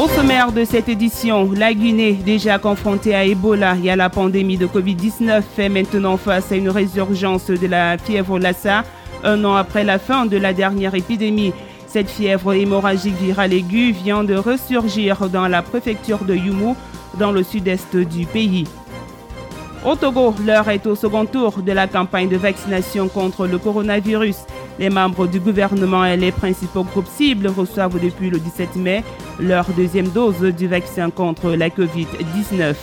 Au sommaire de cette édition, la Guinée, déjà confrontée à Ebola et à la pandémie de Covid-19, fait maintenant face à une résurgence de la fièvre Lassa un an après la fin de la dernière épidémie. Cette fièvre hémorragique virale aiguë vient de ressurgir dans la préfecture de Yumu, dans le sud-est du pays. Au Togo, l'heure est au second tour de la campagne de vaccination contre le coronavirus. Les membres du gouvernement et les principaux groupes cibles reçoivent depuis le 17 mai leur deuxième dose du vaccin contre la COVID-19.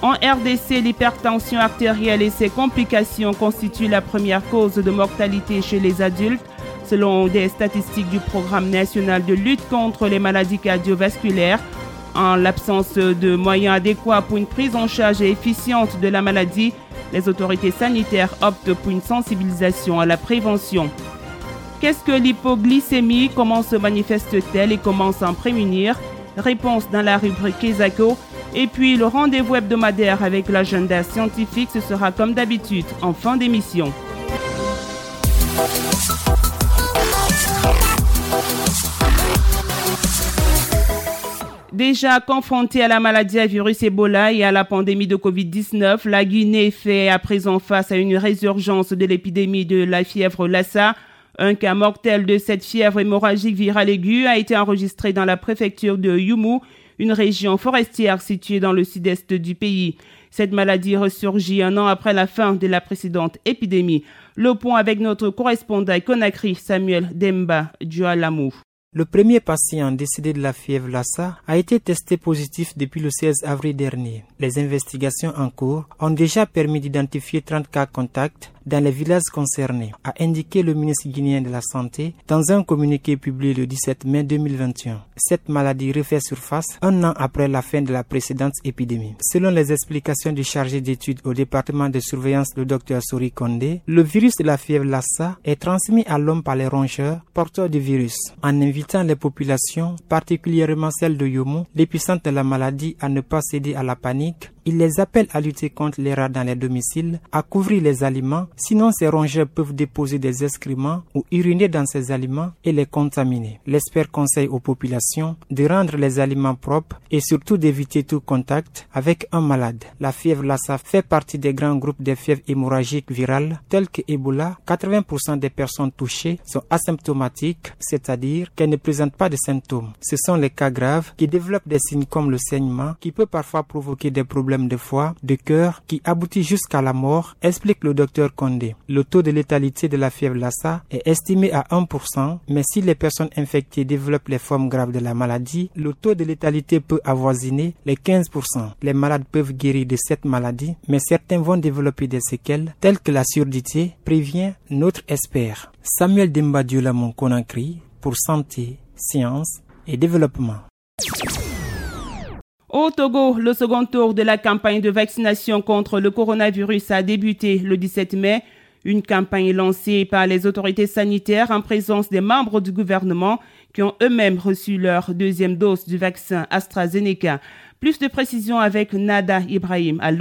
En RDC, l'hypertension artérielle et ses complications constituent la première cause de mortalité chez les adultes, selon des statistiques du Programme national de lutte contre les maladies cardiovasculaires. En l'absence de moyens adéquats pour une prise en charge efficiente de la maladie, les autorités sanitaires optent pour une sensibilisation à la prévention. Qu'est-ce que l'hypoglycémie? Comment se manifeste-t-elle et comment s'en prémunir? Réponse dans la rubrique Kesako. Et puis le rendez-vous hebdomadaire avec l'agenda scientifique, ce sera comme d'habitude en fin d'émission. Déjà confrontée à la maladie à virus Ebola et à la pandémie de Covid-19, la Guinée fait à présent face à une résurgence de l'épidémie de la fièvre Lassa. Un cas mortel de cette fièvre hémorragique virale aiguë a été enregistré dans la préfecture de Yumu, une région forestière située dans le sud-est du pays. Cette maladie ressurgit un an après la fin de la précédente épidémie. Le point avec notre correspondant Conakry, Samuel Demba Dualamou. Le premier patient décédé de la fièvre Lassa a été testé positif depuis le 16 avril dernier. Les investigations en cours ont déjà permis d'identifier 30 cas contacts dans les villages concernés, a indiqué le ministre guinéen de la Santé dans un communiqué publié le 17 mai 2021. Cette maladie refait surface un an après la fin de la précédente épidémie. Selon les explications du chargé d'études au département de surveillance, le docteur Sori Kondé, le virus de la fièvre Lassa est transmis à l'homme par les rongeurs porteurs du virus. Les populations, particulièrement celles de Yomo, l'épicentre de la maladie, à ne pas céder à la panique, il les appelle à lutter contre les rats dans les domiciles, à couvrir les aliments, sinon ces rongeurs peuvent déposer des excréments ou uriner dans ces aliments et les contaminer. L'expert conseille aux populations de rendre les aliments propres et surtout d'éviter tout contact avec un malade. La fièvre Lassa fait partie des grands groupes de fièvres hémorragiques virales telles que Ebola. 80% des personnes touchées sont asymptomatiques, c'est-à-dire qu'elles ne présentent pas de symptômes. Ce sont les cas graves qui développent des signes comme le saignement qui peut parfois provoquer des problèmes de foie, de cœur qui aboutit jusqu'à la mort, explique le docteur Condé. Le taux de létalité de la fièvre Lassa est estimé à 1%, mais si les personnes infectées développent les formes graves de la maladie, le taux de létalité peut avoisiner les 15%. Les malades peuvent guérir de cette maladie, mais certains vont développer des séquelles telles que la surdité, prévient notre expert. Samuel Dembadiola Conakry pour Santé, Sciences et Développement. Au Togo, le second tour de la campagne de vaccination contre le coronavirus a débuté le 17 mai. Une campagne lancée par les autorités sanitaires en présence des membres du gouvernement qui ont eux-mêmes reçu leur deuxième dose du vaccin AstraZeneca. Plus de précisions avec Nada Ibrahim à.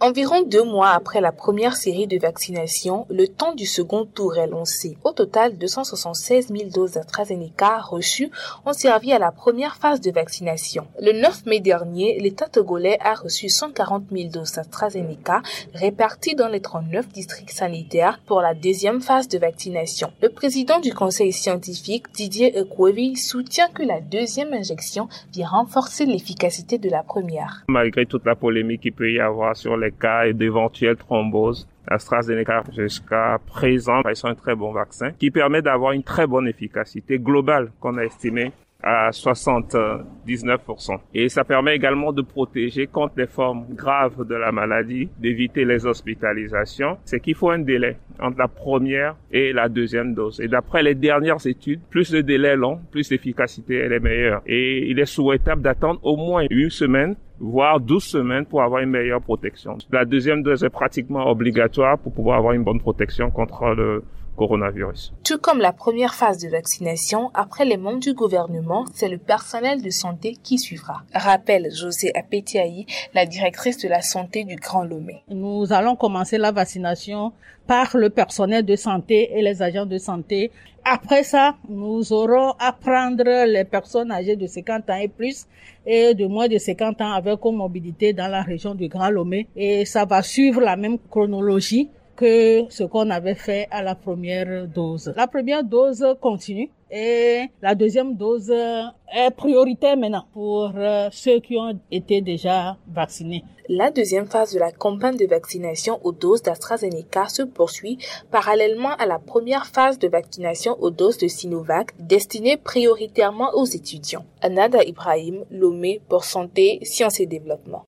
Environ deux mois après la première série de vaccinations, le temps du second tour est lancé. Au total, 276 000 doses d'AstraZeneca reçues ont servi à la première phase de vaccination. Le 9 mai dernier, l'État togolais a reçu 140 000 doses d'AstraZeneca réparties dans les 39 districts sanitaires pour la deuxième phase de vaccination. Le président du conseil scientifique, Didier Ekwevi, soutient que la deuxième injection vient renforcer l'efficacité de la première. Malgré toute la polémique qu'il peut y avoir sur les cas d'éventuelles thromboses. AstraZeneca jusqu'à présent, ils sont un très bon vaccin qui permet d'avoir une très bonne efficacité globale qu'on a estimée à 79%. Et ça permet également de protéger contre les formes graves de la maladie, d'éviter les hospitalisations. C'est qu'il faut un délai entre la première et la deuxième dose. Et d'après les dernières études, plus le délai est long, plus l'efficacité est meilleure. Et il est souhaitable d'attendre au moins une semaine voire 12 semaines pour avoir une meilleure protection. La deuxième dose est pratiquement obligatoire pour pouvoir avoir une bonne protection contre le coronavirus. Tout comme la première phase de vaccination, après les membres du gouvernement, c'est le personnel de santé qui suivra. Rappelle José Apetiaï, la directrice de la santé du Grand Lomé. Nous allons commencer la vaccination par le personnel de santé et les agents de santé. Après ça, nous aurons à prendre les personnes âgées de 50 ans et plus et de moins de 50 ans avec comorbidité dans la région du Grand Lomé. Et ça va suivre la même chronologie que ce qu'on avait fait à la première dose. La première dose continue et la deuxième dose est prioritaire maintenant pour euh, ceux qui ont été déjà vaccinés. La deuxième phase de la campagne de vaccination aux doses d'AstraZeneca se poursuit parallèlement à la première phase de vaccination aux doses de Sinovac destinée prioritairement aux étudiants. Anada Ibrahim, Lomé pour Santé, Sciences et Développement.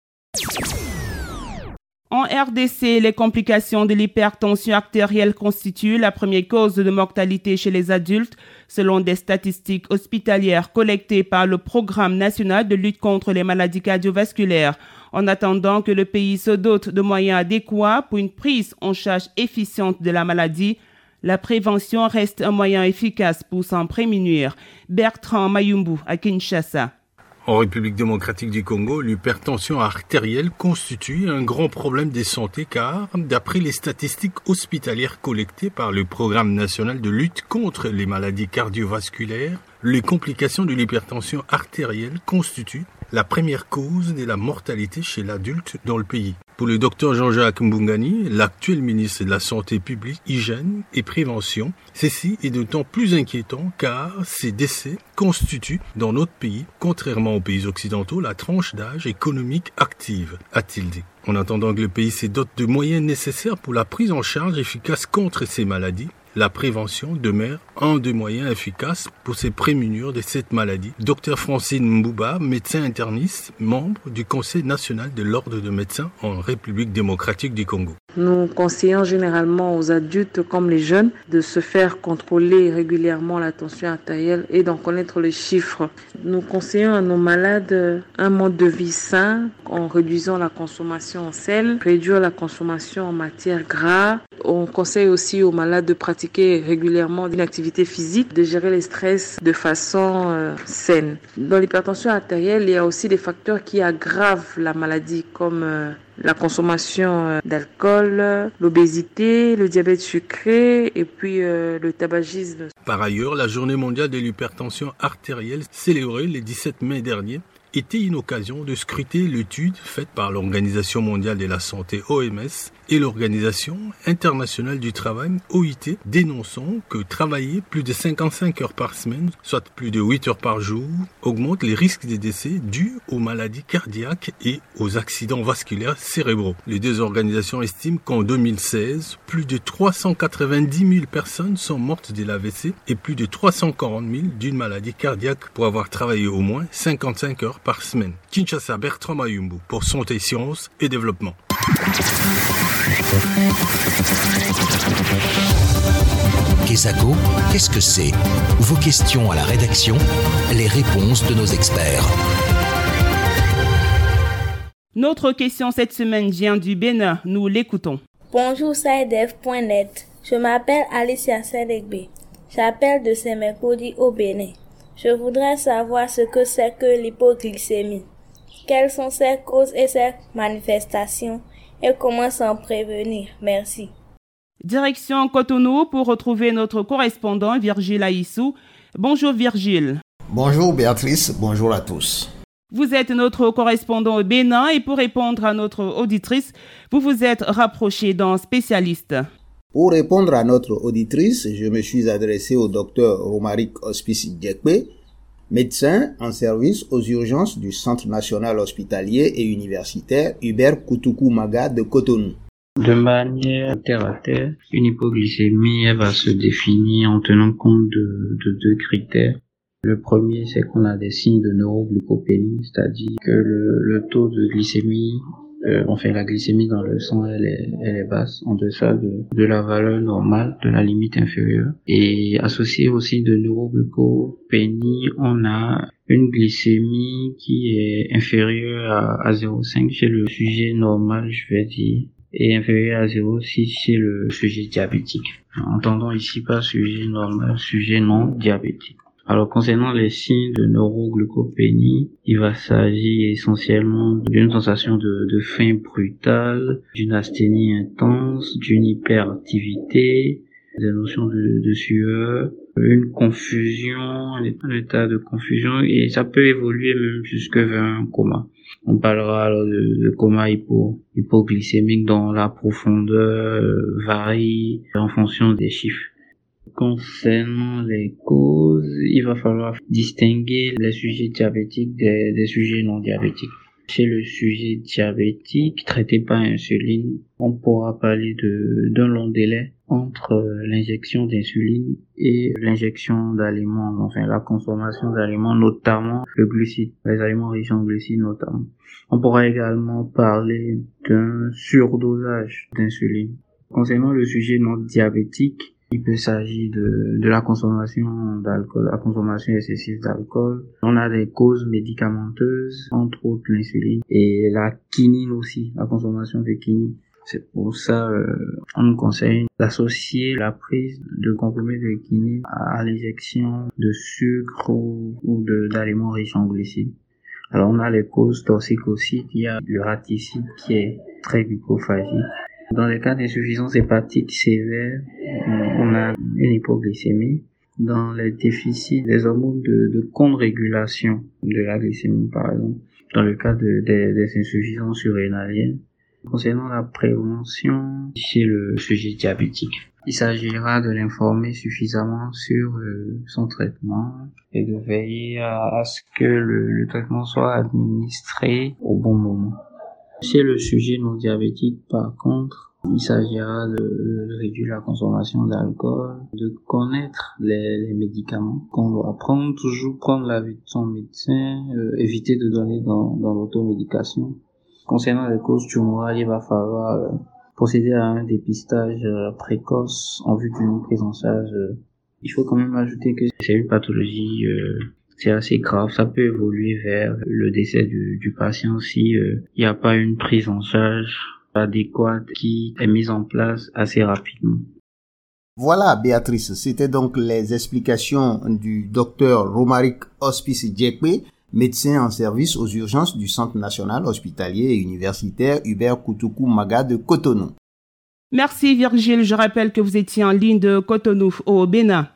En RDC, les complications de l'hypertension artérielle constituent la première cause de mortalité chez les adultes, selon des statistiques hospitalières collectées par le Programme national de lutte contre les maladies cardiovasculaires. En attendant que le pays se dote de moyens adéquats pour une prise en charge efficiente de la maladie, la prévention reste un moyen efficace pour s'en prémunir. Bertrand Mayumbu à Kinshasa. En République démocratique du Congo, l'hypertension artérielle constitue un grand problème de santé car, d'après les statistiques hospitalières collectées par le Programme national de lutte contre les maladies cardiovasculaires, les complications de l'hypertension artérielle constituent la première cause de la mortalité chez l'adulte dans le pays. Pour le docteur Jean-Jacques Mbungani, l'actuel ministre de la Santé publique, Hygiène et Prévention, ceci est d'autant plus inquiétant car ces décès constituent dans notre pays, contrairement aux pays occidentaux, la tranche d'âge économique active, a-t-il dit. En attendant que le pays se dote de moyens nécessaires pour la prise en charge efficace contre ces maladies, la prévention demeure un des moyens efficaces pour se prémunir de cette maladie. Docteur Francine Mbouba, médecin interniste, membre du Conseil national de l'Ordre de médecins en République démocratique du Congo. Nous conseillons généralement aux adultes comme les jeunes de se faire contrôler régulièrement la tension artérielle et d'en connaître les chiffres. Nous conseillons à nos malades un mode de vie sain en réduisant la consommation en sel, réduire la consommation en matière gras. On conseille aussi aux malades de pratiquer régulièrement une activité physique, de gérer les stress de façon euh, saine. Dans l'hypertension artérielle, il y a aussi des facteurs qui aggravent la maladie comme euh, la consommation euh, d'alcool, l'obésité, le diabète sucré et puis le tabagisme. Par ailleurs, la journée mondiale de l'hypertension artérielle célébrée le 17 mai dernier était une occasion de scruter l'étude faite par l'Organisation mondiale de la santé OMS et l'Organisation internationale du travail OIT dénonçant que travailler plus de 55 heures par semaine, soit plus de 8 heures par jour, augmente les risques de décès dus aux maladies cardiaques et aux accidents vasculaires cérébraux. Les deux organisations estiment qu'en 2016, plus de 390 000 personnes sont mortes de l'AVC et plus de 340 000 d'une maladie cardiaque pour avoir travaillé au moins 55 heures par semaine. Kinshasa Bertrand Mayumbu pour Santé, Sciences et Développement. Kesako, qu'est-ce que c'est? Vos questions à la rédaction, les réponses de nos experts. Notre question cette semaine vient du Bénin. Nous l'écoutons. Bonjour, SciDev.net. Je m'appelle Alicia Sedegbe. J'appelle de Semercodi au Bénin. Je voudrais savoir ce que c'est que l'hypoglycémie. Quelles sont ses causes et ses manifestations? Et comment s'en prévenir. Merci. Direction Cotonou pour retrouver notre correspondant Virgile Aissou. Bonjour Virgile. Bonjour Béatrice, bonjour à tous. Vous êtes notre correspondant au Bénin et pour répondre à notre auditrice, vous vous êtes rapproché d'un spécialiste. Pour répondre à notre auditrice, je me suis adressé au docteur Romaric Hospice Djekpe, médecin en service aux urgences du Centre national hospitalier et universitaire Hubert Koutoukou Maga de Cotonou. De manière terre à terre, une hypoglycémie va se définir en tenant compte de, de deux critères. Le premier, c'est qu'on a des signes de neuroglucopénie, c'est-à-dire que le, taux de glycémie euh, on fait la glycémie dans le sang, elle est, elle est basse, en deçà de, de la valeur normale, de la limite inférieure. Et associé aussi de neuroglucopénie, on a une glycémie qui est inférieure à, à 0,5 chez le sujet normal, je vais dire, et inférieure à 0,6 chez le sujet diabétique. Entendons ici pas sujet normal, sujet non diabétique. Alors concernant les signes de neuroglucopénie, il va s'agir essentiellement d'une sensation de, faim brutale, d'une asthénie intense, d'une hyperactivité, des notions de, sueur, une confusion, un état de confusion et ça peut évoluer même jusque vers un coma. On parlera alors de, coma hypo, hypoglycémique dont la profondeur euh, varie en fonction des chiffres. Concernant les causes, il va falloir distinguer les sujets diabétiques des, sujets non diabétiques. Chez le sujet diabétique traité par insuline, on pourra parler d'un long délai entre l'injection d'insuline et l'injection d'aliments, enfin la consommation d'aliments, notamment le glucide, les aliments riches en glucides notamment. On pourra également parler d'un surdosage d'insuline. Concernant le sujet non diabétique, il peut s'agir de, de la consommation d'alcool, la consommation excessive d'alcool. On a des causes médicamenteuses, entre autres l'insuline et la quinine aussi, la consommation de quinine. C'est pour ça euh, on nous conseille d'associer la prise de comprimés de quinine à l'injection de sucre ou, ou d'aliments riches en glucides. Alors on a les causes toxiques aussi, il y a le raticide qui est très glucophagique dans les cas d'insuffisance hépatique sévère, on a une hypoglycémie. Dans les déficits des hormones de, de contre-régulation de la glycémie, par exemple, dans le cas de, des insuffisances surrénaliennes. Concernant la prévention chez le sujet diabétique, il s'agira de l'informer suffisamment sur euh, son traitement et de veiller à, ce que le, le traitement soit administré au bon moment. Chez le sujet non diabétique, par contre, il s'agira de, réduire la consommation d'alcool, de connaître les, médicaments qu'on doit prendre, toujours prendre l'avis de son médecin, euh, éviter de donner dans, dans l'automédication. Concernant les causes tumorales, il va falloir euh, procéder à un dépistage euh, précoce en vue d'une prise en charge. Il faut quand même ajouter que c'est une pathologie c'est assez grave. Ça peut évoluer vers le décès du, du patient si il n'y a pas une prise en charge adéquate qui est mise en place assez rapidement. Voilà, Béatrice, c'était donc les explications du docteur Romaric Hospice Djekwe, médecin en service aux urgences du Centre national hospitalier et universitaire Hubert Koutoukou Maga de Cotonou. Merci Virgile, je rappelle que vous étiez en ligne de Cotonou au Bénin.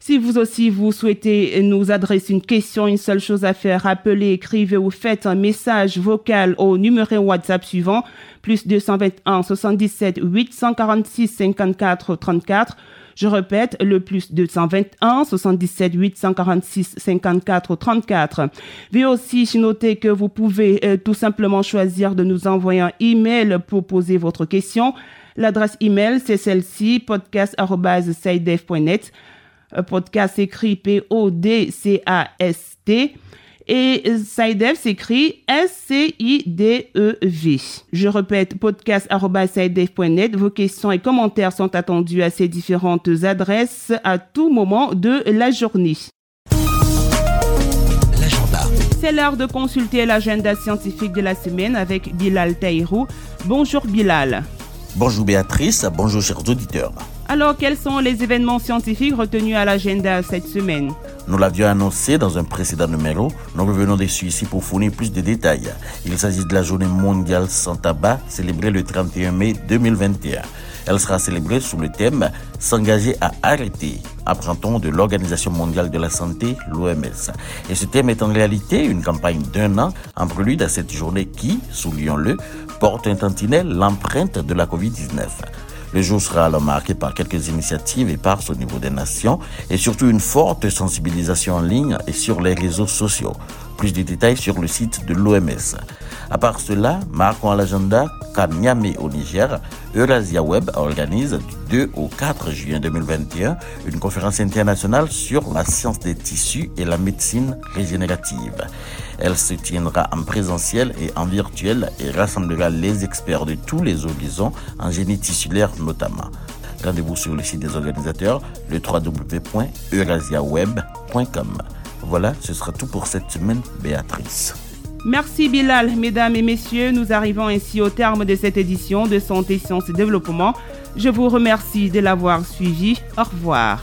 Si vous aussi vous souhaitez nous adresser une question, une seule chose à faire, appelez, écrivez ou faites un message vocal au numéro WhatsApp suivant, plus 221 77 846 54 34. Je répète, le plus 221 77 846 54 34. Veuillez aussi noter que vous pouvez euh, tout simplement choisir de nous envoyer un email pour poser votre question. L'adresse email, c'est celle-ci, podcast.net. Podcast écrit P-O-D-C-A-S-T. Et SciDev s'écrit S-C-I-D-E-V. Je répète, podcast.net. Vos questions et commentaires sont attendus à ces différentes adresses à tout moment de la journée. L'agenda. C'est l'heure de consulter l'agenda scientifique de la semaine avec Bilal Taïrou. Bonjour Bilal. Bonjour Béatrice, bonjour chers auditeurs. Alors, quels sont les événements scientifiques retenus à l'agenda cette semaine? Nous l'avions annoncé dans un précédent numéro. Nous revenons dessus ici pour fournir plus de détails. Il s'agit de la journée mondiale sans tabac célébrée le 31 mai 2021. Elle sera célébrée sous le thème S'engager à arrêter, apprend-on de l'Organisation mondiale de la santé, l'OMS. Et ce thème est en réalité une campagne d'un an en prélude à cette journée qui, soulignons-le, porte un tantinet l'empreinte de la COVID-19. Le jour sera alors marqué par quelques initiatives éparses au niveau des nations et surtout une forte sensibilisation en ligne et sur les réseaux sociaux. Plus de détails sur le site de l'OMS. À part cela, marquons à l'agenda qu'à Niamey au Niger, Eurasia Web organise du 2 au 4 juin 2021 une conférence internationale sur la science des tissus et la médecine régénérative. Elle se tiendra en présentiel et en virtuel et rassemblera les experts de tous les horizons, en génie tissulaire notamment. Rendez-vous sur le site des organisateurs, le www.eurasiaweb.com. Voilà, ce sera tout pour cette semaine, Béatrice. Merci Bilal. Mesdames et messieurs, nous arrivons ainsi au terme de cette édition de Santé, Sciences et Développement. Je vous remercie de l'avoir suivi. Au revoir.